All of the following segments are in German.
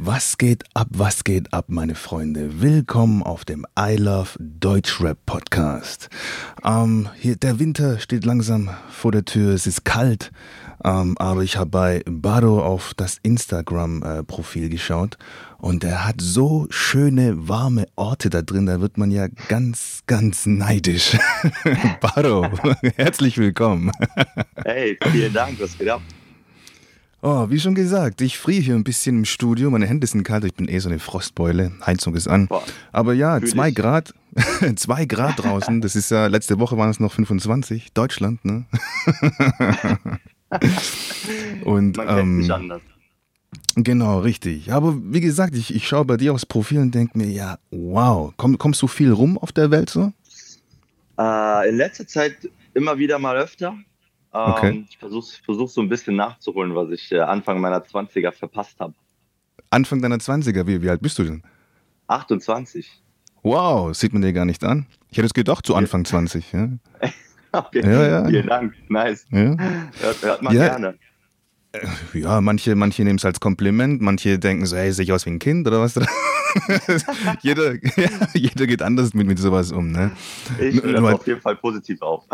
Was geht ab, was geht ab, meine Freunde? Willkommen auf dem I Love Deutschrap Podcast. Ähm, hier, der Winter steht langsam vor der Tür, es ist kalt, ähm, aber ich habe bei Baro auf das Instagram-Profil äh, geschaut und er hat so schöne, warme Orte da drin, da wird man ja ganz, ganz neidisch. Baro, herzlich willkommen. Hey, vielen Dank, was geht ab? Oh, wie schon gesagt, ich friere hier ein bisschen im Studio. Meine Hände sind kalt, ich bin eh so eine Frostbeule. Heizung ist an. Boah, Aber ja, zwei Grad, zwei Grad draußen. Das ist ja, letzte Woche waren es noch 25. Deutschland, ne? Und, Man kennt ähm, nicht anders. Genau, richtig. Aber wie gesagt, ich, ich schaue bei dir aufs Profil und denke mir, ja, wow, Komm, kommst du viel rum auf der Welt so? Äh, in letzter Zeit immer wieder mal öfter. Okay. Ähm, ich versuche versuch so ein bisschen nachzuholen, was ich äh, Anfang meiner 20er verpasst habe. Anfang deiner 20er? Wie, wie alt bist du denn? 28. Wow, sieht man dir gar nicht an. Ich hätte es gedacht, zu Anfang 20. Ja. okay. ja, ja. Vielen Dank, nice. Ja. Hört, hört man ja. gerne. Äh, ja, manche, manche nehmen es als Kompliment, manche denken so, hey, sehe ich aus wie ein Kind oder was? jeder, jeder geht anders mit, mit sowas um. Ne? Ich nehme das auf jeden Fall positiv auf.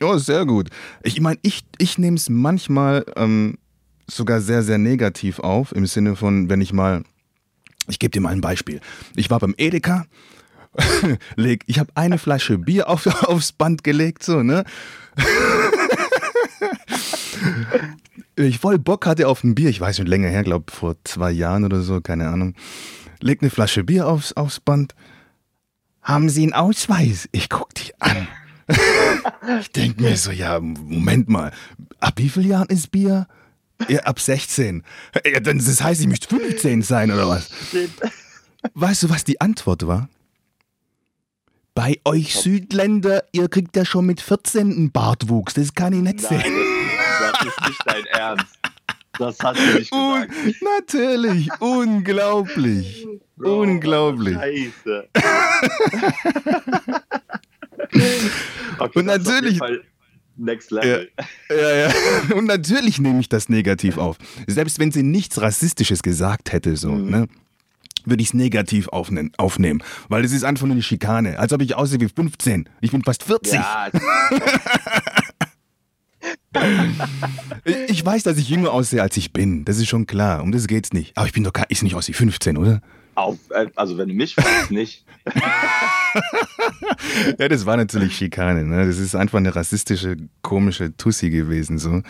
Ja, sehr gut. Ich meine, ich, ich nehme es manchmal ähm, sogar sehr, sehr negativ auf, im Sinne von, wenn ich mal, ich gebe dir mal ein Beispiel. Ich war beim Edeka, leg, ich habe eine Flasche Bier auf, aufs Band gelegt, so, ne? ich voll Bock hatte auf ein Bier, ich weiß nicht, länger her, glaube vor zwei Jahren oder so, keine Ahnung. Leg eine Flasche Bier aufs, aufs Band. Haben Sie einen Ausweis? Ich guck dich an. Ich denke mir so, ja, Moment mal, ab wie vielen Jahren ist Bier? Ja, ab 16. Ja, dann, das heißt, ich müsste 15 sein oder was? Weißt du, was die Antwort war? Bei euch Südländer, ihr kriegt ja schon mit 14 einen Bartwuchs. Das kann ich nicht Nein, sehen. Das ist nicht dein Ernst. Das hat sie nicht gesagt. Un natürlich, unglaublich. Bro, unglaublich. Scheiße. Okay, und natürlich. Next Level. Ja, ja, ja. Und natürlich nehme ich das negativ auf. Selbst wenn sie nichts Rassistisches gesagt hätte, so, mhm. ne? würde ich es negativ aufnehmen, aufnehmen, weil es ist einfach nur eine Schikane. Als ob ich aussehe wie 15. Ich bin fast 40. Ja. ich weiß, dass ich jünger aussehe, als ich bin. Das ist schon klar. Um das geht's nicht. Aber ich bin doch gar, ich nicht aus wie 15, oder? Auf, äh, also wenn du mich fragst, nicht. ja, das war natürlich Schikane. Ne? Das ist einfach eine rassistische, komische Tussi gewesen. So.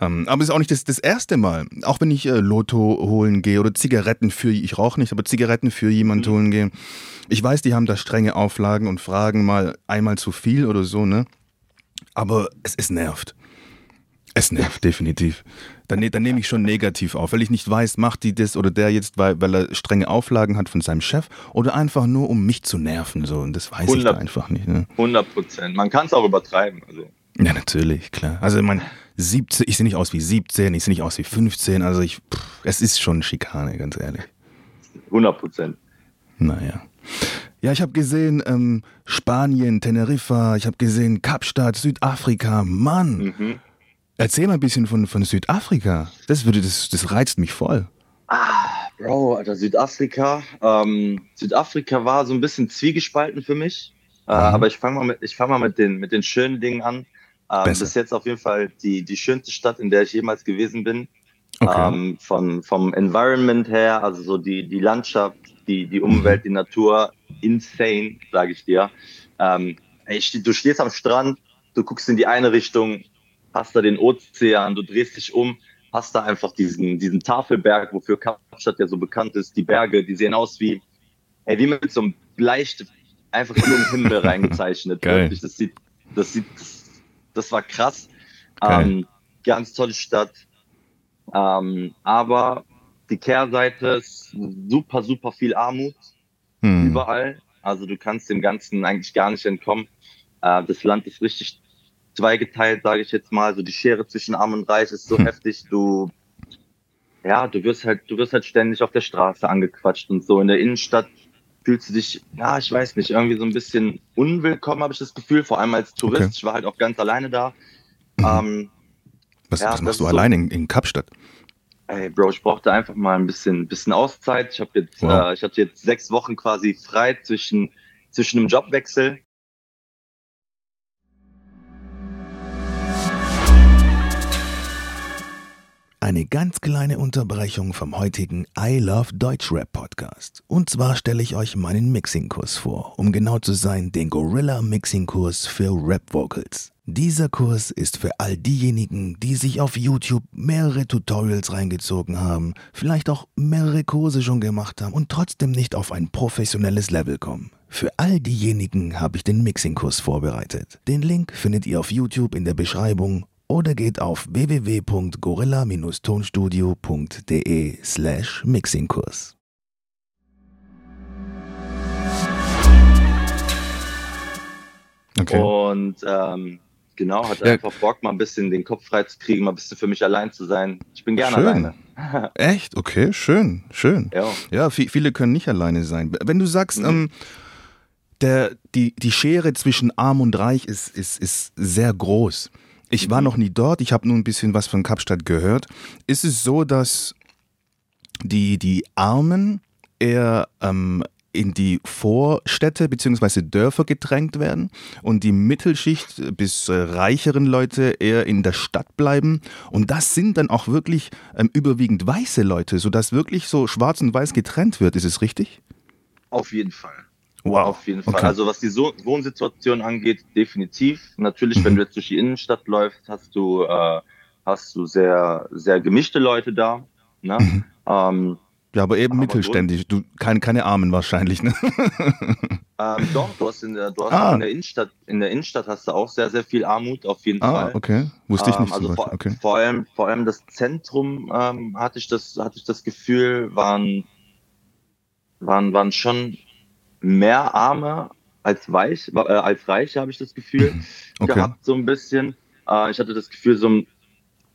Ähm, aber es ist auch nicht das, das erste Mal. Auch wenn ich äh, Lotto holen gehe oder Zigaretten für, ich rauche nicht, aber Zigaretten für jemanden mhm. holen gehe. Ich weiß, die haben da strenge Auflagen und fragen mal einmal zu viel oder so, ne? Aber es, es nervt. Es nervt definitiv. Dann, ne, dann nehme ich schon negativ auf, weil ich nicht weiß, macht die das oder der jetzt, weil, weil er strenge Auflagen hat von seinem Chef oder einfach nur, um mich zu nerven. So. Und das weiß 100, ich da einfach nicht. Ne? 100 Prozent. Man kann es auch übertreiben. Also. Ja, natürlich, klar. Also ich meine, 17, ich sehe nicht aus wie 17, ich sehe nicht aus wie 15. Also ich, pff, es ist schon Schikane, ganz ehrlich. 100 Prozent. Naja. Ja, ich habe gesehen ähm, Spanien, Teneriffa, ich habe gesehen Kapstadt, Südafrika. Mann, mhm. Erzähl mal ein bisschen von, von Südafrika. Das, würde, das, das reizt mich voll. Ah, Bro, Alter, Südafrika. Ähm, Südafrika war so ein bisschen zwiegespalten für mich. Äh, aber ich fange mal, mit, fang mal mit, den, mit den schönen Dingen an. Ähm, das ist jetzt auf jeden Fall die, die schönste Stadt, in der ich jemals gewesen bin. Okay. Ähm, von, vom Environment her, also so die, die Landschaft, die, die Umwelt, die Natur, insane, sage ich dir. Ähm, ey, du stehst am Strand, du guckst in die eine Richtung, hast da den Ozean, du drehst dich um, hast da einfach diesen, diesen Tafelberg, wofür Kapstadt ja so bekannt ist. Die Berge, die sehen aus wie, ey, wie mit so einem Bleistift einfach in den Himmel reingezeichnet. Geil. Wirklich, das sieht, das sieht, das, das war krass. Ähm, ganz tolle Stadt. Ähm, aber die Kehrseite ist super, super viel Armut. Hm. Überall. Also du kannst dem Ganzen eigentlich gar nicht entkommen. Äh, das Land ist richtig zweigeteilt, sage ich jetzt mal. So die Schere zwischen Arm und Reich ist so hm. heftig. Du, ja, du wirst halt, du wirst halt ständig auf der Straße angequatscht und so. In der Innenstadt fühlst du dich, ja, ich weiß nicht, irgendwie so ein bisschen unwillkommen, habe ich das Gefühl. Vor allem als Tourist. Okay. Ich war halt auch ganz alleine da. Mhm. Ähm, was, ja, was machst du allein in, in Kapstadt? Ey, Bro, ich brauchte einfach mal ein bisschen, bisschen Auszeit. Ich habe jetzt, wow. äh, ich hatte jetzt sechs Wochen quasi frei zwischen, zwischen einem Jobwechsel Eine ganz kleine Unterbrechung vom heutigen I Love Deutschrap Podcast. Und zwar stelle ich euch meinen Mixing-Kurs vor, um genau zu sein, den Gorilla Mixing-Kurs für Rap Vocals. Dieser Kurs ist für all diejenigen, die sich auf YouTube mehrere Tutorials reingezogen haben, vielleicht auch mehrere Kurse schon gemacht haben und trotzdem nicht auf ein professionelles Level kommen. Für all diejenigen habe ich den Mixing-Kurs vorbereitet. Den Link findet ihr auf YouTube in der Beschreibung oder geht auf www.gorilla-tonstudio.de slash Mixingkurs. Okay. Und ähm, genau, hatte ja. einfach Bock, mal ein bisschen den Kopf frei zu kriegen, mal ein bisschen für mich allein zu sein. Ich bin gerne alleine. Echt? Okay, schön, schön. Ja, ja viele können nicht alleine sein. Wenn du sagst, mhm. ähm, der, die, die Schere zwischen arm und reich ist, ist, ist sehr groß. Ich war noch nie dort, ich habe nur ein bisschen was von Kapstadt gehört. Ist es so, dass die, die Armen eher ähm, in die Vorstädte bzw. Dörfer gedrängt werden und die Mittelschicht bis äh, reicheren Leute eher in der Stadt bleiben. Und das sind dann auch wirklich ähm, überwiegend weiße Leute, sodass wirklich so schwarz und weiß getrennt wird. Ist es richtig? Auf jeden Fall. Wow. Auf jeden Fall. Okay. Also was die so Wohnsituation angeht, definitiv. Natürlich, mhm. wenn du jetzt durch die Innenstadt läufst, hast du, äh, hast du sehr, sehr gemischte Leute da. Ne? Mhm. Ähm, ja, aber eben aber mittelständig. Du, keine, keine Armen wahrscheinlich, ne? ähm, doch, du hast, in der, du hast ah. in der Innenstadt, in der Innenstadt hast du auch sehr, sehr viel Armut, auf jeden ah, Fall. okay. Wusste ich nicht ähm, also vor, okay. vor, allem, vor allem das Zentrum ähm, hatte ich das, hatte ich das Gefühl, waren, waren, waren schon mehr Arme als weich, äh, als reich, habe ich das Gefühl okay. gehabt, so ein bisschen. Äh, ich hatte das Gefühl, so mh,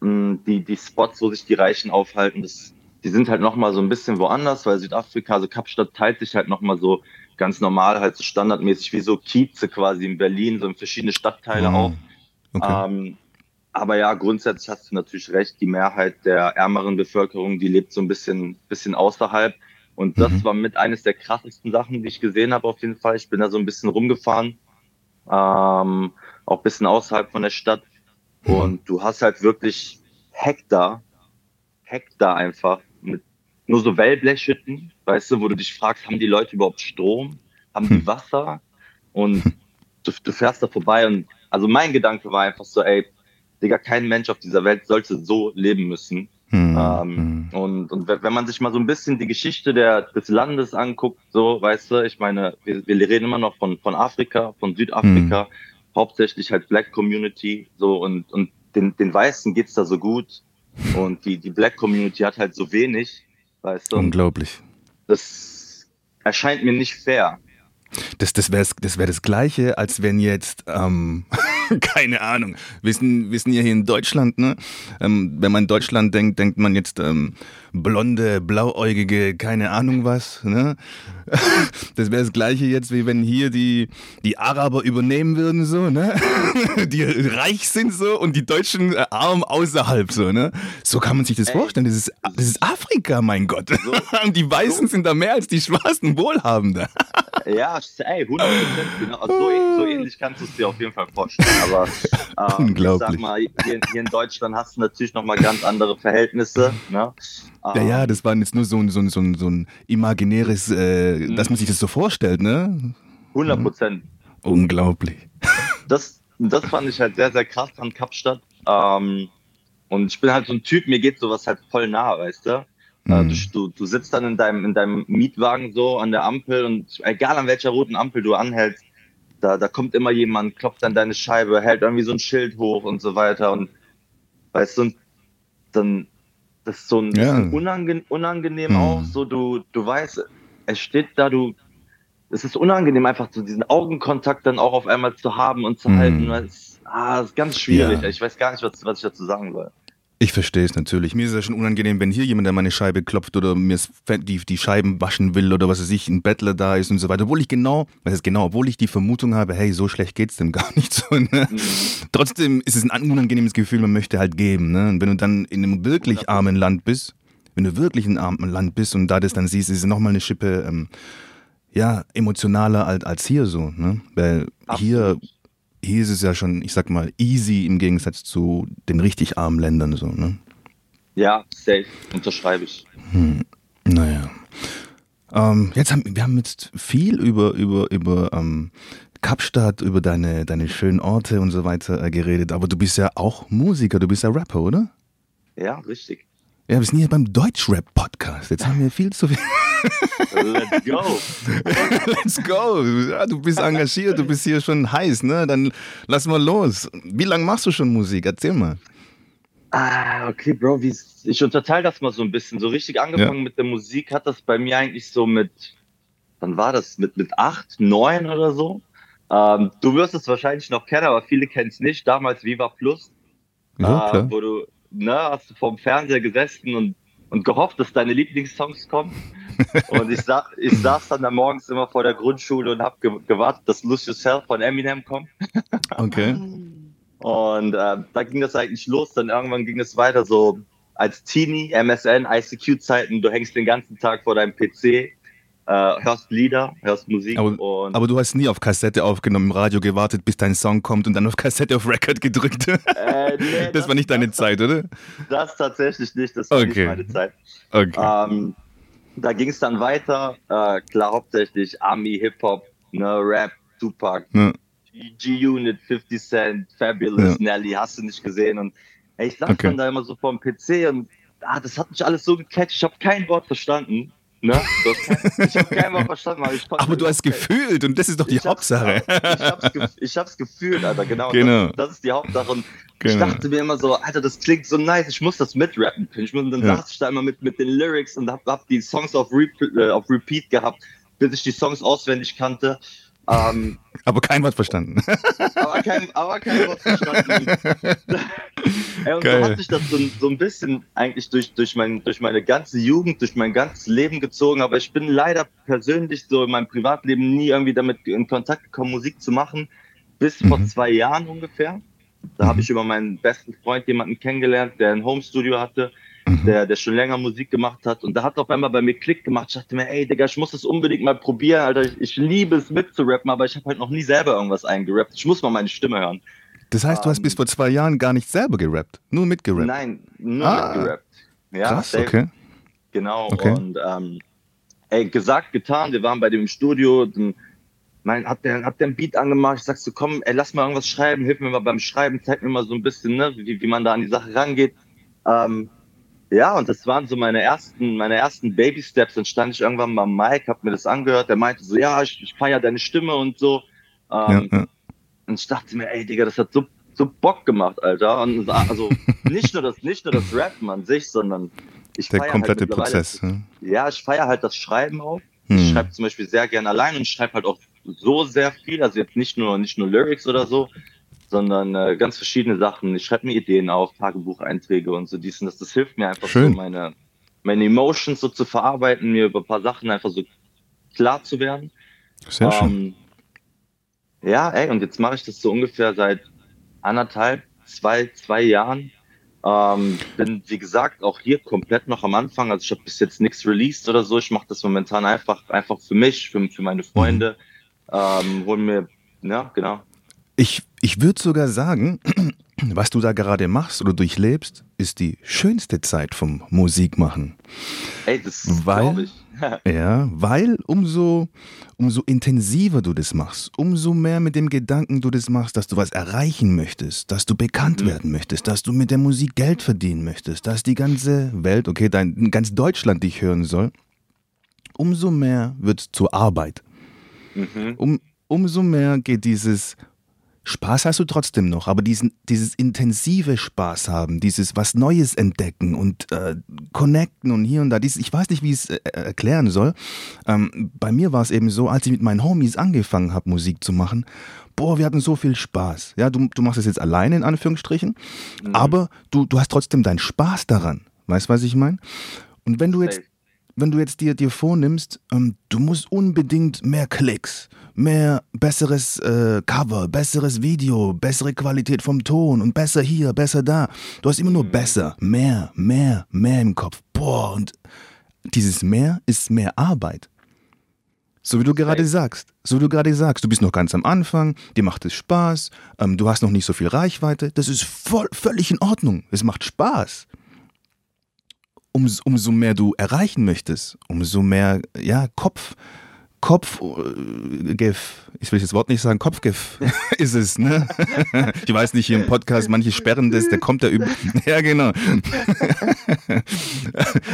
mm, die, die Spots, wo sich die Reichen aufhalten, das, die sind halt nochmal so ein bisschen woanders, weil Südafrika, also Kapstadt teilt sich halt nochmal so ganz normal, halt so standardmäßig wie so Kieze quasi in Berlin, so in verschiedene Stadtteile mhm. auf. Okay. Ähm, aber ja, grundsätzlich hast du natürlich recht, die Mehrheit der ärmeren Bevölkerung, die lebt so ein bisschen, bisschen außerhalb. Und das mhm. war mit eines der krassesten Sachen, die ich gesehen habe auf jeden Fall. Ich bin da so ein bisschen rumgefahren, ähm, auch ein bisschen außerhalb von der Stadt. Mhm. Und du hast halt wirklich Hektar, Hektar einfach mit nur so Wellblechhütten, weißt du, wo du dich fragst, haben die Leute überhaupt Strom? Haben die hm. Wasser? Und du, du fährst da vorbei und also mein Gedanke war einfach so, ey, Digga, kein Mensch auf dieser Welt sollte so leben müssen. Mhm. Ähm, hm. und, und wenn man sich mal so ein bisschen die Geschichte der, des Landes anguckt, so, weißt du, ich meine, wir, wir reden immer noch von, von Afrika, von Südafrika, mhm. hauptsächlich halt Black Community, so, und, und den, den Weißen geht's da so gut und die, die Black Community hat halt so wenig, weißt du. Unglaublich. Das erscheint mir nicht fair. Das, das wäre das, wär das Gleiche, als wenn jetzt, ähm, keine Ahnung, wissen, wissen ja hier in Deutschland, ne? Ähm, wenn man in Deutschland denkt, denkt man jetzt ähm, blonde, blauäugige, keine Ahnung was, ne? Das wäre das Gleiche jetzt, wie wenn hier die, die Araber übernehmen würden, so, ne? Die reich sind so und die Deutschen äh, arm außerhalb, so, ne? So kann man sich das Ey. vorstellen. Das ist, das ist Afrika, mein Gott. So, die Weißen so. sind da mehr als die Schwarzen Wohlhabende. Ja, ey, 100 genau. Also so, so, ähnlich kannst du es dir auf jeden Fall vorstellen. Aber Unglaublich. ich sag mal, hier, hier, in Deutschland hast du natürlich nochmal ganz andere Verhältnisse. Ne? Ja, ja, das war jetzt nur so ein, so ein, so ein, so ein imaginäres, äh, mhm. dass man sich das so vorstellt, ne? 100 Prozent. Unglaublich. Das, das fand ich halt sehr, sehr krass an Kapstadt. Ähm, und ich bin halt so ein Typ, mir geht sowas halt voll nah, weißt du? Äh, mhm. Du, du sitzt dann in deinem, in deinem Mietwagen so an der Ampel und egal an welcher roten Ampel du anhältst, da, da kommt immer jemand, klopft an deine Scheibe, hält irgendwie so ein Schild hoch und so weiter. Und weißt du, dann das ist so ein ja. unangenehm, unangenehm mhm. auch. So, du, du weißt, es steht da, du, es ist unangenehm, einfach so diesen Augenkontakt dann auch auf einmal zu haben und zu mhm. halten. Das ist, ah, ist ganz schwierig. Ja. Ich weiß gar nicht, was, was ich dazu sagen soll. Ich verstehe es natürlich. Mir ist es ja schon unangenehm, wenn hier jemand an meine Scheibe klopft oder mir die, die Scheiben waschen will oder was weiß ich, ein Bettler da ist und so weiter. Obwohl ich genau, was ist genau, obwohl ich die Vermutung habe, hey, so schlecht geht's dem gar nicht so. Ne? Mhm. Trotzdem ist es ein unangenehmes Gefühl, man möchte halt geben. Ne? Und wenn du dann in einem wirklich armen Land bist, wenn du wirklich in einem armen Land bist und da das dann siehst, ist es nochmal eine Schippe ähm, ja, emotionaler als, als hier so. Ne? Weil hier, hier ist es ja schon, ich sag mal, easy im Gegensatz zu den richtig armen Ländern so. Ne? Ja, safe, unterschreibe ich. Hm. Naja. Ähm, jetzt haben wir haben jetzt viel über, über, über ähm, Kapstadt, über deine, deine schönen Orte und so weiter äh, geredet, aber du bist ja auch Musiker, du bist ja Rapper, oder? Ja, richtig. Ja, wir sind hier beim Deutschrap-Podcast. Jetzt haben wir viel zu viel. Let's go. Let's go. Ja, du bist engagiert, du bist hier schon heiß, ne? Dann lass mal los. Wie lange machst du schon Musik? Erzähl mal. Ah, okay, Bro, wie, ich unterteile das mal so ein bisschen. So richtig angefangen ja. mit der Musik hat das bei mir eigentlich so mit, wann war das? Mit, mit acht, neun oder so. Ähm, du wirst es wahrscheinlich noch kennen, aber viele kennen es nicht. Damals Viva Plus. Ja, äh, wo du, ne, hast du vorm Fernseher gesessen und, und gehofft, dass deine Lieblingssongs kommen. und ich, sa ich saß dann da morgens immer vor der Grundschule und habe ge gewartet, dass Lose Yourself von Eminem kommt. okay. Und äh, da ging das eigentlich los. Dann irgendwann ging es weiter so als Teenie, MSN, ICQ-Zeiten. Du hängst den ganzen Tag vor deinem PC, äh, hörst Lieder, hörst Musik. Aber, aber, du hast nie auf Kassette aufgenommen, im Radio gewartet, bis dein Song kommt und dann auf Kassette auf Record gedrückt. Äh, nee, das, das, war nicht deine das, Zeit, oder? Das tatsächlich nicht. Das war okay. nicht meine Zeit. Okay. Ähm, da ging es dann weiter. Äh, klar, hauptsächlich Army, Hip-Hop, ne, Rap, Tupac. Ja. G-Unit, 50 Cent, Fabulous, ja. Nelly, hast du nicht gesehen. Und ey, ich saß okay. dann da immer so vor dem PC und ah, das hat mich alles so gecatcht. Ich habe kein Wort verstanden. Ne? Kein, ich habe kein Wort verstanden, aber ich konnte. Aber du hast gefühlt und das ist doch die ich Hauptsache. Hab's, ich, hab's, ich hab's gefühlt, Alter, genau. genau. Das, das, ist die Hauptsache. Und genau. ich dachte mir immer so, Alter, das klingt so nice, ich muss das mitrappen können. Und dann ja. saß ich da immer mit, mit den Lyrics und hab, hab die Songs auf, Re äh, auf Repeat gehabt, bis ich die Songs auswendig kannte. Ähm, aber kein Wort verstanden. aber, kein, aber kein Wort verstanden. Ey, und Geil. so hat sich das so, so, ein bisschen eigentlich durch, durch, mein, durch meine ganze Jugend, durch mein ganzes Leben gezogen. Aber ich bin leider persönlich so in meinem Privatleben nie irgendwie damit in Kontakt gekommen, Musik zu machen. Bis mhm. vor zwei Jahren ungefähr. Da mhm. habe ich über meinen besten Freund jemanden kennengelernt, der ein Homestudio hatte mhm. der, der schon länger Musik gemacht hat. Und da hat auf einmal bei mir Klick gemacht. Ich dachte mir, ey, Digga, ich muss das unbedingt mal probieren, Alter. Ich, ich liebe es mitzurappen, aber ich habe halt noch nie selber irgendwas eingerappt. Ich muss mal meine Stimme hören. Das heißt, du hast um, bis ähm, vor zwei Jahren gar nicht selber gerappt, nur mitgerappt? Nein, nur ah, mitgerappt. Ja, krass, safe. okay. Genau, okay. und ähm, ey, gesagt, getan, wir waren bei dem Studio, dann mein, hat der, hat der ein Beat angemacht, ich sag so, komm, ey, lass mal irgendwas schreiben, hilf mir mal beim Schreiben, zeig mir mal so ein bisschen, ne, wie, wie man da an die Sache rangeht. Ähm, ja, und das waren so meine ersten, meine ersten Baby Steps. Dann stand ich irgendwann mal Mike, hab mir das angehört. Der meinte so, ja, ich, ich feier deine Stimme und so. Ähm, ja, ja. Und ich dachte mir, ey, Digga, das hat so, so Bock gemacht, Alter. Und also nicht nur das, nicht nur das Rappen an sich, sondern ich Der halt komplette halt Prozess. Ja, ja ich feiere halt das Schreiben auch. Hm. Ich schreibe zum Beispiel sehr gerne allein und schreibe halt auch so sehr viel. Also jetzt nicht nur, nicht nur Lyrics oder so, sondern äh, ganz verschiedene Sachen. Ich schreibe mir Ideen auf, Tagebucheinträge und so dies und das. Das hilft mir einfach Schön. so, meine, meine Emotions so zu verarbeiten, mir über ein paar Sachen einfach so klar zu werden. Sehr ähm, schön. Ja, ey, und jetzt mache ich das so ungefähr seit anderthalb, zwei, zwei Jahren. Ähm, bin, wie gesagt, auch hier komplett noch am Anfang. Also ich habe bis jetzt nichts released oder so. Ich mache das momentan einfach, einfach für mich, für, für meine Freunde. Mhm. Ähm, hol mir, ja, genau. Ich, ich würde sogar sagen, was du da gerade machst oder durchlebst, ist die schönste Zeit vom Musikmachen. Ey, das glaube ich. ja, weil umso, umso intensiver du das machst, umso mehr mit dem Gedanken du das machst, dass du was erreichen möchtest, dass du bekannt mhm. werden möchtest, dass du mit der Musik Geld verdienen möchtest, dass die ganze Welt, okay, dein, ganz Deutschland dich hören soll, umso mehr wird es zur Arbeit. Mhm. Um, umso mehr geht dieses Spaß hast du trotzdem noch, aber diesen, dieses intensive Spaß haben, dieses was Neues entdecken und äh, connecten und hier und da, dieses, ich weiß nicht, wie ich es äh, erklären soll. Ähm, bei mir war es eben so, als ich mit meinen Homies angefangen habe, Musik zu machen, boah, wir hatten so viel Spaß. Ja, du, du machst es jetzt alleine in Anführungsstrichen, mhm. aber du, du hast trotzdem deinen Spaß daran. Weißt du, was ich meine? Und wenn du jetzt wenn du jetzt dir, dir vornimmst, ähm, du musst unbedingt mehr Klicks, mehr, besseres äh, Cover, besseres Video, bessere Qualität vom Ton und besser hier, besser da. Du hast immer nur mhm. besser, mehr, mehr, mehr im Kopf. Boah, und dieses mehr ist mehr Arbeit. So wie du gerade sagst, so wie du gerade sagst, du bist noch ganz am Anfang, dir macht es Spaß, ähm, du hast noch nicht so viel Reichweite, das ist voll, völlig in Ordnung, es macht Spaß. Um, umso mehr du erreichen möchtest, umso mehr ja, Kopf, Kopfgiff, ich will das Wort nicht sagen, Kopfgiff ist es, ne? Ich weiß nicht, hier im Podcast, manche sperren das, der kommt ja über. Ja, genau.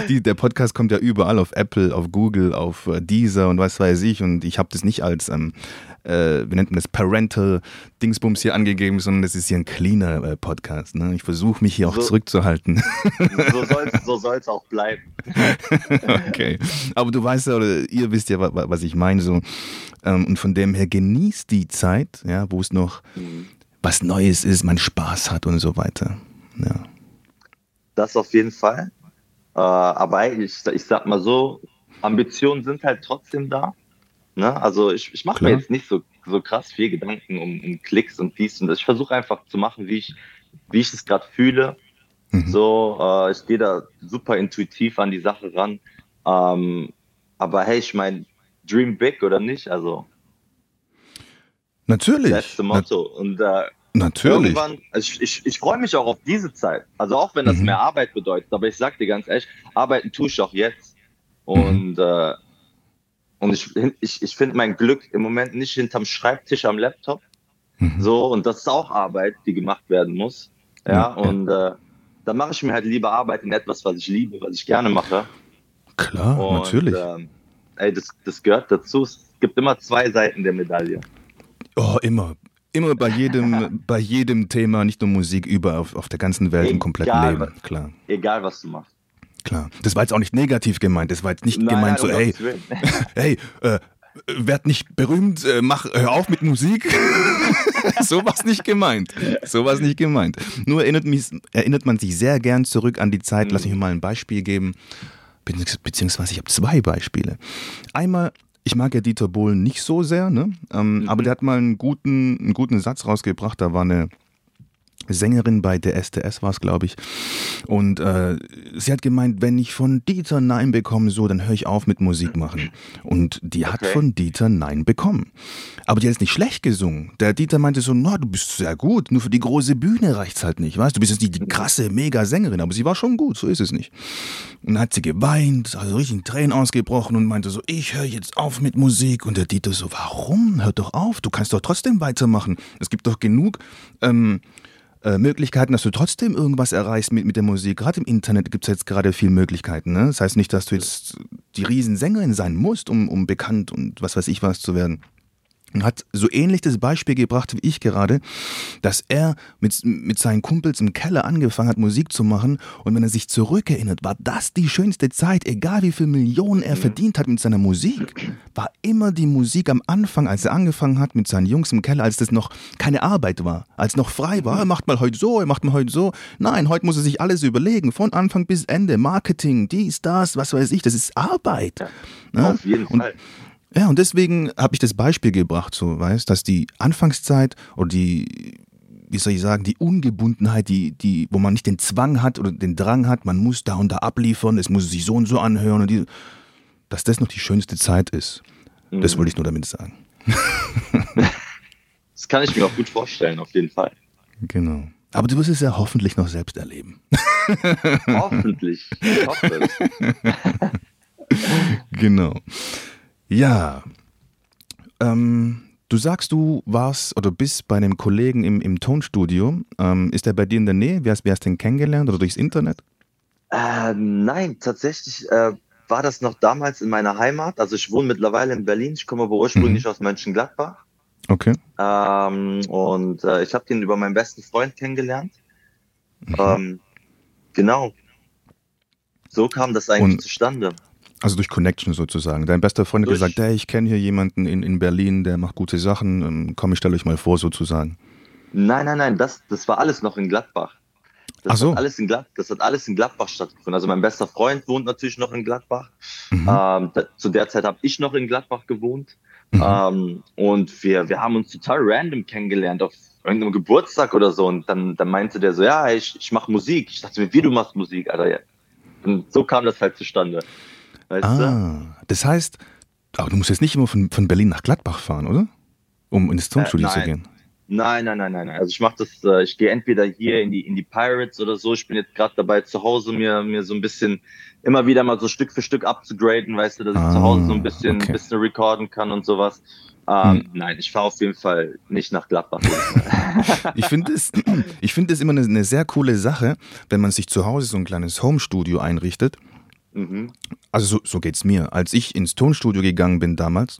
Die, der Podcast kommt ja überall auf Apple, auf Google, auf äh, Deezer und was weiß ich. Und ich habe das nicht als ähm, äh, wie nennt man das, Parental Dingsbums hier angegeben, sondern das ist hier ein cleaner äh, Podcast. Ne? Ich versuche mich hier auch so, zurückzuhalten. So soll es auch bleiben. okay. Aber du weißt ja, oder ihr wisst ja, was ich meine. So. Ähm, und von dem her genießt die Zeit, ja, wo es noch mhm. was Neues ist, man Spaß hat und so weiter. Ja. Das auf jeden Fall. Äh, aber ich, ich sag mal so, Ambitionen sind halt trotzdem da. Ne? Also ich, ich mache mir jetzt nicht so, so krass viel Gedanken um, um Klicks und dies und das. Ich versuche einfach zu machen, wie ich, wie ich es gerade fühle. Mhm. So, äh, ich gehe da super intuitiv an die Sache ran. Ähm, aber hey, ich meine, dream big oder nicht? Also natürlich. Letzte Motto. Na und äh, natürlich. Irgendwann, also ich, ich, ich freue mich auch auf diese Zeit. Also auch wenn das mhm. mehr Arbeit bedeutet, aber ich sag dir ganz ehrlich, arbeiten tue ich auch jetzt. Und mhm. äh, und ich, ich, ich finde mein Glück im Moment nicht hinterm Schreibtisch am Laptop. Mhm. So, und das ist auch Arbeit, die gemacht werden muss. Ja, ja und äh, dann mache ich mir halt lieber Arbeit in etwas, was ich liebe, was ich gerne mache. Klar, und, natürlich. Äh, ey, das, das gehört dazu. Es gibt immer zwei Seiten der Medaille. Oh, immer. Immer bei jedem, bei jedem Thema, nicht nur Musik, über auf, auf der ganzen Welt, egal, im kompletten Leben. Klar. Egal, was du machst klar. Das war jetzt auch nicht negativ gemeint. Das war jetzt nicht Nein, gemeint so, hey, hey, äh, werd nicht berühmt, äh, mach, hör auf mit Musik. so war es nicht gemeint. So war es nicht gemeint. Nur erinnert, mich, erinnert man sich sehr gern zurück an die Zeit. Lass mich mal ein Beispiel geben. Beziehungsweise ich habe zwei Beispiele. Einmal, ich mag ja Dieter Bohlen nicht so sehr, ne? Ähm, mhm. aber der hat mal einen guten, einen guten Satz rausgebracht. Da war eine Sängerin bei der STS war es, glaube ich. Und äh, sie hat gemeint, wenn ich von Dieter Nein bekomme, so, dann höre ich auf mit Musik machen. Und die hat okay. von Dieter Nein bekommen. Aber die hat es nicht schlecht gesungen. Der Dieter meinte so, na, du bist sehr gut, nur für die große Bühne reicht's halt nicht, weißt du? bist jetzt nicht die krasse Mega-Sängerin, aber sie war schon gut, so ist es nicht. Und dann hat sie geweint, also richtig in Tränen ausgebrochen und meinte so, ich höre jetzt auf mit Musik. Und der Dieter so, warum? Hör doch auf, du kannst doch trotzdem weitermachen. Es gibt doch genug ähm, äh, Möglichkeiten, dass du trotzdem irgendwas erreichst mit, mit der Musik. Gerade im Internet gibt es jetzt gerade viele Möglichkeiten. Ne? Das heißt nicht, dass du jetzt die Riesensängerin sein musst, um, um bekannt und was weiß ich was zu werden hat so ähnlich das Beispiel gebracht wie ich gerade, dass er mit, mit seinen Kumpels im Keller angefangen hat, Musik zu machen. Und wenn er sich zurückerinnert, war das die schönste Zeit, egal wie viel Millionen er verdient hat mit seiner Musik, war immer die Musik am Anfang, als er angefangen hat mit seinen Jungs im Keller, als das noch keine Arbeit war, als noch frei war. Er macht mal heute so, er macht mal heute so. Nein, heute muss er sich alles überlegen, von Anfang bis Ende. Marketing, dies, das, was weiß ich, das ist Arbeit. Ja, ne? Auf jeden Fall. Ja, und deswegen habe ich das Beispiel gebracht, so weißt, dass die Anfangszeit oder die, wie soll ich sagen, die Ungebundenheit, die, die, wo man nicht den Zwang hat oder den Drang hat, man muss da und da abliefern, es muss sich so und so anhören und die, dass das noch die schönste Zeit ist. Mhm. Das wollte ich nur damit sagen. das kann ich mir auch gut vorstellen, auf jeden Fall. Genau. Aber du wirst es ja hoffentlich noch selbst erleben. hoffentlich. Ich hoffe genau. Ja. Ähm, du sagst, du warst oder bist bei einem Kollegen im, im Tonstudio. Ähm, ist der bei dir in der Nähe? Wie hast, wie hast du den kennengelernt oder durchs Internet? Äh, nein, tatsächlich äh, war das noch damals in meiner Heimat. Also ich wohne mittlerweile in Berlin. Ich komme aber ursprünglich mhm. aus Mönchengladbach. Okay. Ähm, und äh, ich habe den über meinen besten Freund kennengelernt. Mhm. Ähm, genau. So kam das eigentlich und, zustande. Also durch Connection sozusagen. Dein bester Freund hat gesagt, hey, ich kenne hier jemanden in, in Berlin, der macht gute Sachen. Ähm, komm, ich stelle euch mal vor sozusagen. Nein, nein, nein, das, das war alles noch in Gladbach. Das, Ach so. hat alles in Glad das hat alles in Gladbach stattgefunden. Also mein bester Freund wohnt natürlich noch in Gladbach. Mhm. Ähm, da, zu der Zeit habe ich noch in Gladbach gewohnt. Mhm. Ähm, und wir, wir haben uns total random kennengelernt auf irgendeinem Geburtstag oder so. Und dann, dann meinte der so, ja, ich, ich mache Musik. Ich dachte mir, wie du machst Musik, Alter. Und so kam das halt zustande. Weißt ah, du? das heißt, aber du musst jetzt nicht immer von, von Berlin nach Gladbach fahren, oder? Um ins Tonstudio äh, zu gehen. Nein, nein, nein, nein, nein. Also ich mache das, äh, ich gehe entweder hier in die, in die Pirates oder so. Ich bin jetzt gerade dabei, zu Hause mir, mir so ein bisschen immer wieder mal so Stück für Stück abzugraden, weißt du, dass ah, ich zu Hause so ein bisschen, okay. bisschen recorden kann und sowas. Ähm, hm. Nein, ich fahre auf jeden Fall nicht nach Gladbach. ich finde es, ich finde es immer eine, eine, sehr coole Sache, wenn man sich zu Hause so ein kleines Homestudio einrichtet. Mhm. Also so, so geht es mir. Als ich ins Tonstudio gegangen bin damals,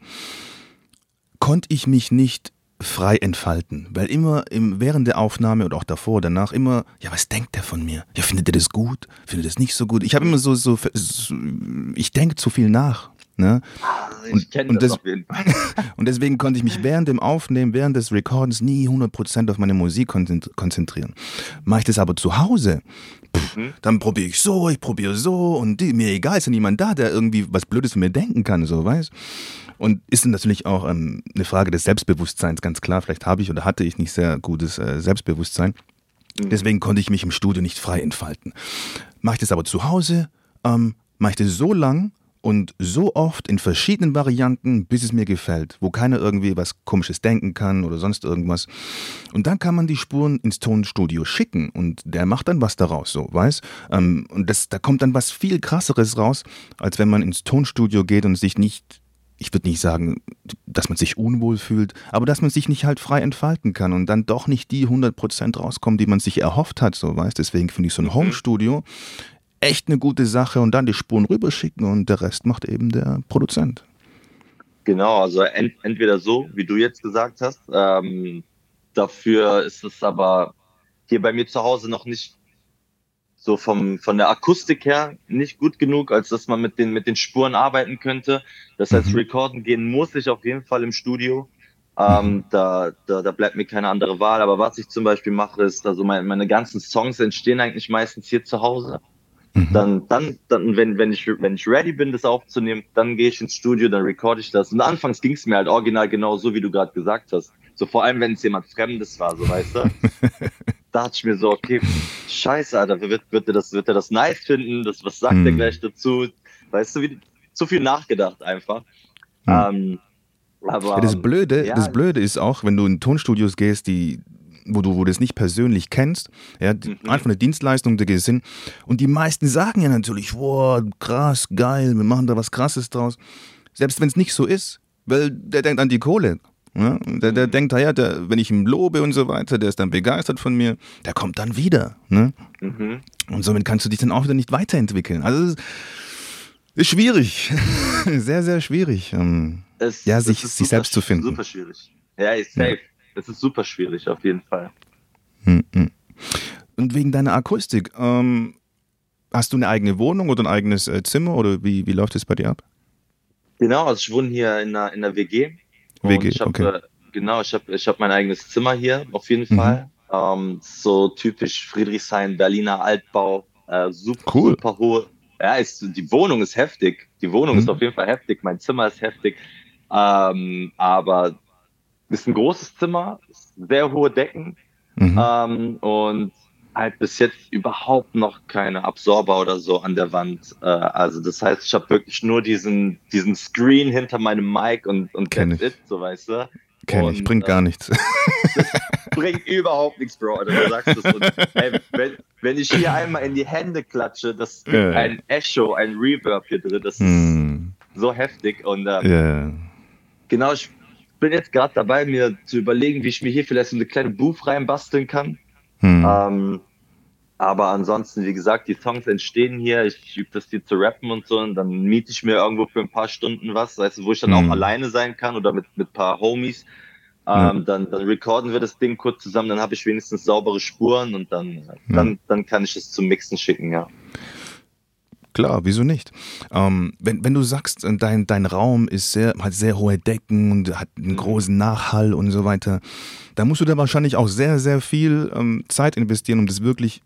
konnte ich mich nicht frei entfalten. Weil immer im, während der Aufnahme und auch davor, danach immer, ja, was denkt der von mir? Ja, findet er das gut? Findet er das nicht so gut? Ich habe immer so, so, so ich denke zu viel nach. Ne? Ich kenne das auf jeden Fall. und deswegen konnte ich mich während dem Aufnehmen, während des Recordens nie 100% auf meine Musik konzentrieren. Mache ich das aber zu Hause, pff, mhm. dann probiere ich so, ich probiere so und die, mir egal, ist ja niemand da, der irgendwie was Blödes von mir denken kann, so, weißt und ist natürlich auch ähm, eine Frage des Selbstbewusstseins, ganz klar. Vielleicht habe ich oder hatte ich nicht sehr gutes äh, Selbstbewusstsein. Mhm. Deswegen konnte ich mich im Studio nicht frei entfalten. Mache ich das aber zu Hause, ähm, mache ich das so lang und so oft in verschiedenen Varianten, bis es mir gefällt, wo keiner irgendwie was Komisches denken kann oder sonst irgendwas. Und dann kann man die Spuren ins Tonstudio schicken und der macht dann was daraus, so, weiß? Ähm, und das, da kommt dann was viel krasseres raus, als wenn man ins Tonstudio geht und sich nicht ich würde nicht sagen, dass man sich unwohl fühlt, aber dass man sich nicht halt frei entfalten kann und dann doch nicht die 100% rauskommen, die man sich erhofft hat, so weißt. Deswegen finde ich so ein mhm. Homestudio echt eine gute Sache und dann die Spuren rüberschicken und der Rest macht eben der Produzent. Genau, also ent entweder so, wie du jetzt gesagt hast. Ähm, dafür ist es aber hier bei mir zu Hause noch nicht so vom, von der Akustik her nicht gut genug, als dass man mit den, mit den Spuren arbeiten könnte. Das heißt, mhm. recorden gehen muss ich auf jeden Fall im Studio. Ähm, mhm. da, da, da bleibt mir keine andere Wahl. Aber was ich zum Beispiel mache, ist, also meine, meine ganzen Songs entstehen eigentlich meistens hier zu Hause. Mhm. Dann, dann, dann, wenn, wenn ich, wenn ich ready bin, das aufzunehmen, dann gehe ich ins Studio, dann recorde ich das. Und anfangs ging es mir halt original genau so, wie du gerade gesagt hast. So vor allem, wenn es jemand Fremdes war, so weißt du. da dachte ich mir so, okay, scheiße, Alter, wird, wird, er das, wird er das nice finden? Das, was sagt mhm. er gleich dazu? Weißt du, wie, zu viel nachgedacht einfach. Mhm. Ähm, aber, das Blöde, ja. das Blöde ist auch, wenn du in Tonstudios gehst, die wo du, wo du das nicht persönlich kennst, ja, mhm. einfach eine Dienstleistung, die gehst hin. Und die meisten sagen ja natürlich, wow, krass, geil, wir machen da was Krasses draus. Selbst wenn es nicht so ist, weil der denkt an die Kohle. Ja? Der, der mhm. denkt, ja, der, wenn ich ihn lobe und so weiter, der ist dann begeistert von mir, der kommt dann wieder. Ne? Mhm. Und somit kannst du dich dann auch wieder nicht weiterentwickeln. Also ist, ist schwierig. sehr, sehr schwierig. Ähm, es, ja, sich, sich selbst zu finden. Super schwierig. Ja, ist safe. Ja. Es ist super schwierig, auf jeden Fall. Mhm. Und wegen deiner Akustik, ähm, hast du eine eigene Wohnung oder ein eigenes äh, Zimmer oder wie, wie läuft es bei dir ab? Genau, also ich wohne hier in einer, in einer WG. WG, ich hab, okay. Äh, genau, ich habe ich hab mein eigenes Zimmer hier, auf jeden mhm. Fall. Ähm, so typisch Friedrichshain, Berliner Altbau, äh, super, cool. super hohe. Ja, ist, die Wohnung ist heftig. Die Wohnung mhm. ist auf jeden Fall heftig. Mein Zimmer ist heftig. Ähm, aber ist ein großes Zimmer, sehr hohe Decken mhm. ähm, und halt bis jetzt überhaupt noch keine Absorber oder so an der Wand. Äh, also das heißt, ich habe wirklich nur diesen, diesen Screen hinter meinem Mic und, und Kenn that's ich. it, so weißt du. Kenn ich, bringt äh, gar nichts. bringt überhaupt nichts, Bro. Also, du sagst es. Und, ey, wenn, wenn ich hier einmal in die Hände klatsche, das ist ja. ein Echo, ein Reverb hier drin, das ist mm. so heftig. Und äh, yeah. genau, ich bin jetzt gerade dabei, mir zu überlegen, wie ich mir hier vielleicht so eine kleine Booth reinbasteln kann. Hm. Ähm, aber ansonsten, wie gesagt, die Songs entstehen hier. Ich übe das hier zu rappen und so. Und dann miete ich mir irgendwo für ein paar Stunden was, weißt du, wo ich dann hm. auch alleine sein kann oder mit, mit ein paar Homies. Ähm, ja. dann, dann recorden wir das Ding kurz zusammen, dann habe ich wenigstens saubere Spuren und dann, ja. dann, dann kann ich es zum Mixen schicken, ja. Klar, wieso nicht? Ähm, wenn, wenn du sagst, äh, dein, dein Raum ist sehr, hat sehr hohe Decken und hat einen mhm. großen Nachhall und so weiter, da musst du da wahrscheinlich auch sehr, sehr viel ähm, Zeit investieren, um das wirklich,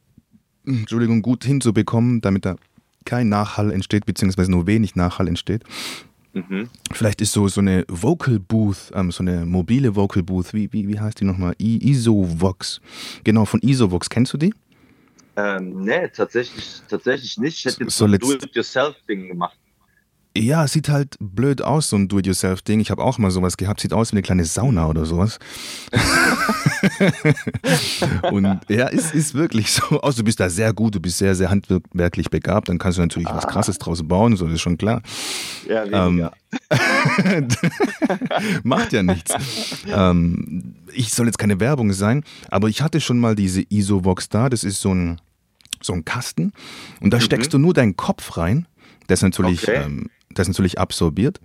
Entschuldigung, gut hinzubekommen, damit da kein Nachhall entsteht, beziehungsweise nur wenig Nachhall entsteht. Mhm. Vielleicht ist so, so eine Vocal Booth, ähm, so eine mobile Vocal Booth, wie, wie, wie heißt die nochmal? Isovox. Genau, von Isovox. Kennst du die? Ähm, nee, tatsächlich, tatsächlich nicht. Ich hätte jetzt so, ein Do-it-yourself-Ding gemacht. Ja, sieht halt blöd aus, so ein Do-it-yourself-Ding. Ich habe auch mal sowas gehabt, sieht aus wie eine kleine Sauna oder sowas. und ja, ist, ist wirklich so aus. Du bist da sehr gut, du bist sehr, sehr handwerklich begabt, dann kannst du natürlich ah. was Krasses draus bauen, so das ist schon klar. Ja, weniger. Ähm, macht ja nichts. Ähm, ich soll jetzt keine Werbung sein, aber ich hatte schon mal diese Isovox da, das ist so ein, so ein Kasten und da mhm. steckst du nur deinen Kopf rein. Das ist natürlich okay. ähm, das natürlich absorbiert.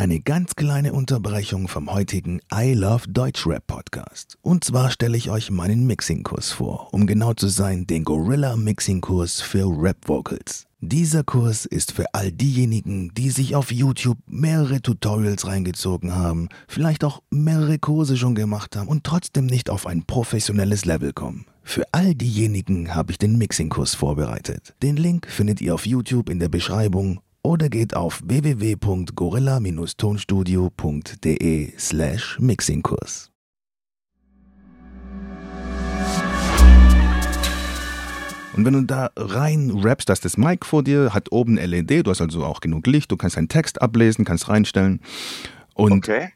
Eine ganz kleine Unterbrechung vom heutigen I Love Deutschrap Podcast. Und zwar stelle ich euch meinen Mixing-Kurs vor, um genau zu sein, den Gorilla Mixing-Kurs für Rap Vocals. Dieser Kurs ist für all diejenigen, die sich auf YouTube mehrere Tutorials reingezogen haben, vielleicht auch mehrere Kurse schon gemacht haben und trotzdem nicht auf ein professionelles Level kommen. Für all diejenigen habe ich den Mixing-Kurs vorbereitet. Den Link findet ihr auf YouTube in der Beschreibung oder geht auf www.gorilla-tonstudio.de slash Mixingkurs. Und wenn du da rein rappst, dass das Mic vor dir hat oben LED, du hast also auch genug Licht, du kannst deinen Text ablesen, kannst reinstellen. Und, okay.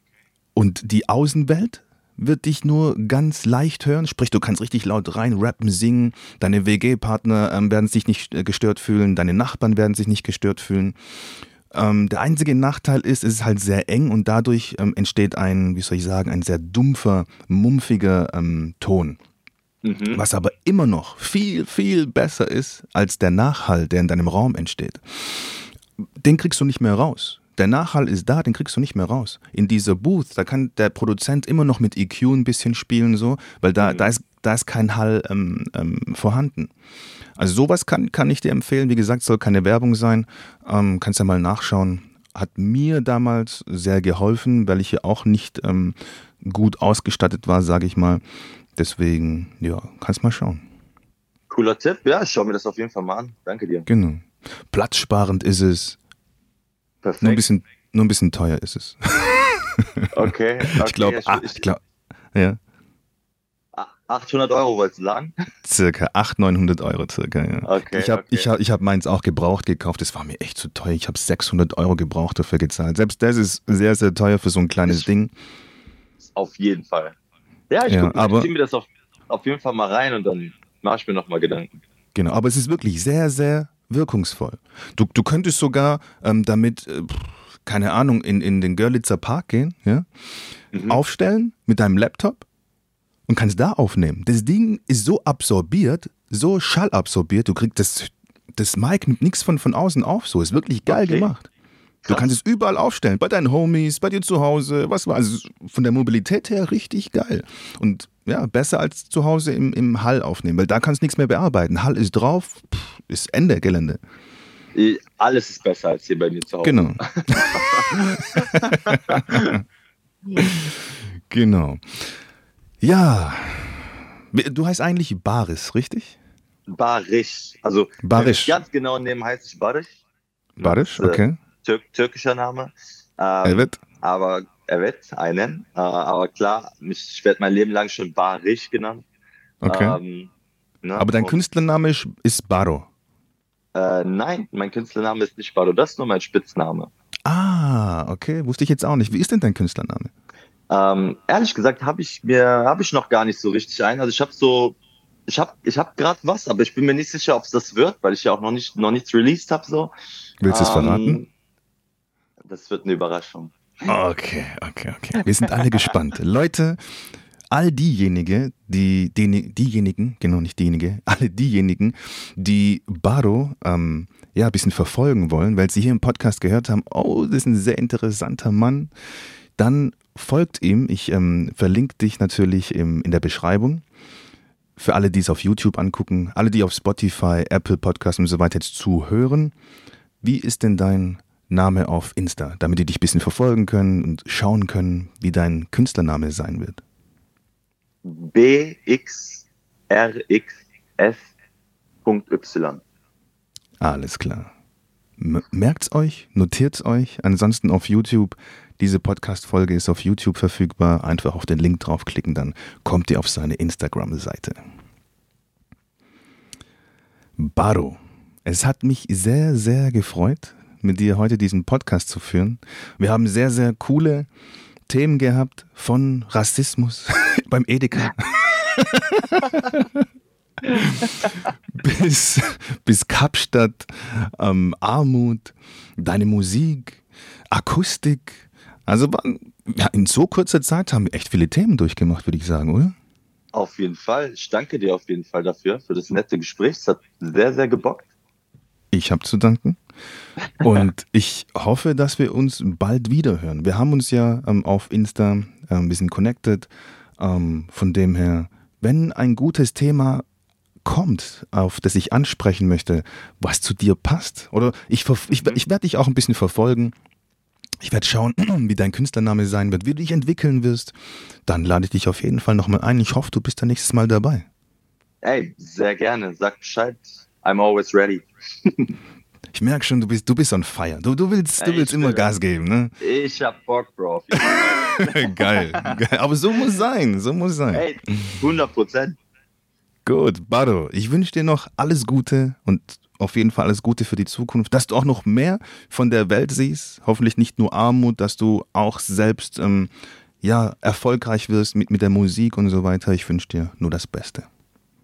und die Außenwelt wird dich nur ganz leicht hören, sprich du kannst richtig laut rein rappen, singen, deine WG-Partner ähm, werden sich nicht äh, gestört fühlen, deine Nachbarn werden sich nicht gestört fühlen. Ähm, der einzige Nachteil ist, es ist halt sehr eng und dadurch ähm, entsteht ein, wie soll ich sagen, ein sehr dumpfer, mumpfiger ähm, Ton. Mhm. Was aber immer noch viel, viel besser ist als der Nachhall, der in deinem Raum entsteht. Den kriegst du nicht mehr raus. Der Nachhall ist da, den kriegst du nicht mehr raus. In dieser Booth, da kann der Produzent immer noch mit EQ ein bisschen spielen, so, weil da, mhm. da, ist, da ist kein Hall ähm, ähm, vorhanden. Also sowas kann, kann ich dir empfehlen. Wie gesagt, soll keine Werbung sein. Ähm, kannst ja mal nachschauen. Hat mir damals sehr geholfen, weil ich ja auch nicht ähm, gut ausgestattet war, sage ich mal. Deswegen, ja, kannst mal schauen. Cooler Tipp, ja, ich schaue mir das auf jeden Fall mal an. Danke dir. Genau. Platzsparend ist es. Perfekt. Nur ein bisschen, nur ein bisschen teuer ist es. okay, okay. Ich glaube, ich, glaub, ja. 800 Euro wolltest du sagen? Circa 800, 900 Euro circa, ja. Okay, ich habe okay. ich hab, ich hab meins auch gebraucht gekauft, das war mir echt zu teuer. Ich habe 600 Euro gebraucht dafür gezahlt. Selbst das ist sehr, sehr teuer für so ein kleines ich, Ding. Auf jeden Fall. Ja, ich, ja, guck, ich ziehe mir das auf, auf jeden Fall mal rein und dann mache ich mir nochmal Gedanken. Genau, aber es ist wirklich sehr, sehr wirkungsvoll. Du, du könntest sogar ähm, damit, äh, keine Ahnung, in, in den Görlitzer Park gehen, ja? Mhm. aufstellen mit deinem Laptop und kannst da aufnehmen. Das Ding ist so absorbiert, so schallabsorbiert, du kriegst das, das Mic nimmt nichts von, von außen auf, so ist wirklich geil okay. gemacht. Du kannst es überall aufstellen, bei deinen Homies, bei dir zu Hause, was war. Also von der Mobilität her richtig geil. Und ja, besser als zu Hause im, im Hall aufnehmen, weil da kannst du nichts mehr bearbeiten. Hall ist drauf, pff, ist Ende Gelände. Alles ist besser als hier bei mir zu Hause. Genau. genau. Ja. Du heißt eigentlich Baris, richtig? Barisch. Also Barisch. ganz genau nehmen heißt ich Barisch. Barisch, okay. Tür türkischer Name. Ähm, Evet. Aber Evet, einen. Äh, aber klar, ich werde mein Leben lang schon Barisch genannt. Okay. Ähm, ne? Aber dein Künstlername ist, ist Baro. Äh, nein, mein Künstlername ist nicht Baro, das ist nur mein Spitzname. Ah, okay, wusste ich jetzt auch nicht. Wie ist denn dein Künstlername? Ähm, ehrlich gesagt habe ich mir habe ich noch gar nicht so richtig ein. Also ich habe so ich habe ich habe gerade was, aber ich bin mir nicht sicher, ob es das wird, weil ich ja auch noch nicht noch nichts released habe so. Willst du es ähm, verraten? Das wird eine Überraschung. Okay, okay, okay. Wir sind alle gespannt. Leute, all diejenigen, die, die, diejenigen, genau nicht diejenige, alle diejenigen, die Baro ähm, ja, ein bisschen verfolgen wollen, weil sie hier im Podcast gehört haben, oh, das ist ein sehr interessanter Mann, dann folgt ihm. Ich ähm, verlinke dich natürlich im, in der Beschreibung. Für alle, die es auf YouTube angucken, alle, die auf Spotify, Apple Podcast und so weiter jetzt zuhören. Wie ist denn dein Name auf Insta, damit die dich ein bisschen verfolgen können und schauen können, wie dein Künstlername sein wird? B X R X S X.Y. Alles klar. Merkt's euch, notiert's euch. Ansonsten auf YouTube. Diese Podcast-Folge ist auf YouTube verfügbar. Einfach auf den Link draufklicken, dann kommt ihr auf seine Instagram-Seite. Baro, es hat mich sehr, sehr gefreut, mit dir heute diesen Podcast zu führen. Wir haben sehr, sehr coole Themen gehabt, von Rassismus beim Edeka bis, bis Kapstadt, ähm, Armut, deine Musik, Akustik. Also ja, in so kurzer Zeit haben wir echt viele Themen durchgemacht, würde ich sagen, oder? Auf jeden Fall. Ich danke dir auf jeden Fall dafür, für das nette Gespräch. Es hat sehr, sehr gebockt. Ich habe zu danken. Und ich hoffe, dass wir uns bald wieder hören. Wir haben uns ja ähm, auf Insta äh, ein bisschen connected. Ähm, von dem her, wenn ein gutes Thema kommt, auf das ich ansprechen möchte, was zu dir passt. Oder ich, ich, ich werde dich auch ein bisschen verfolgen. Ich werde schauen, wie dein Künstlername sein wird, wie du dich entwickeln wirst. Dann lade ich dich auf jeden Fall nochmal ein. Ich hoffe, du bist da nächstes Mal dabei. Ey, sehr gerne. Sag Bescheid. I'm always ready. ich merke schon, du bist, du bist on fire. Du, du willst, du willst immer Gas geben, ne? Ich hab Bock, Bro. geil, geil. Aber so muss sein. So muss sein. Ey, 100 Prozent. Gut, Bado, ich wünsche dir noch alles Gute und auf jeden Fall alles Gute für die Zukunft, dass du auch noch mehr von der Welt siehst. Hoffentlich nicht nur Armut, dass du auch selbst ähm, ja, erfolgreich wirst mit, mit der Musik und so weiter. Ich wünsche dir nur das Beste.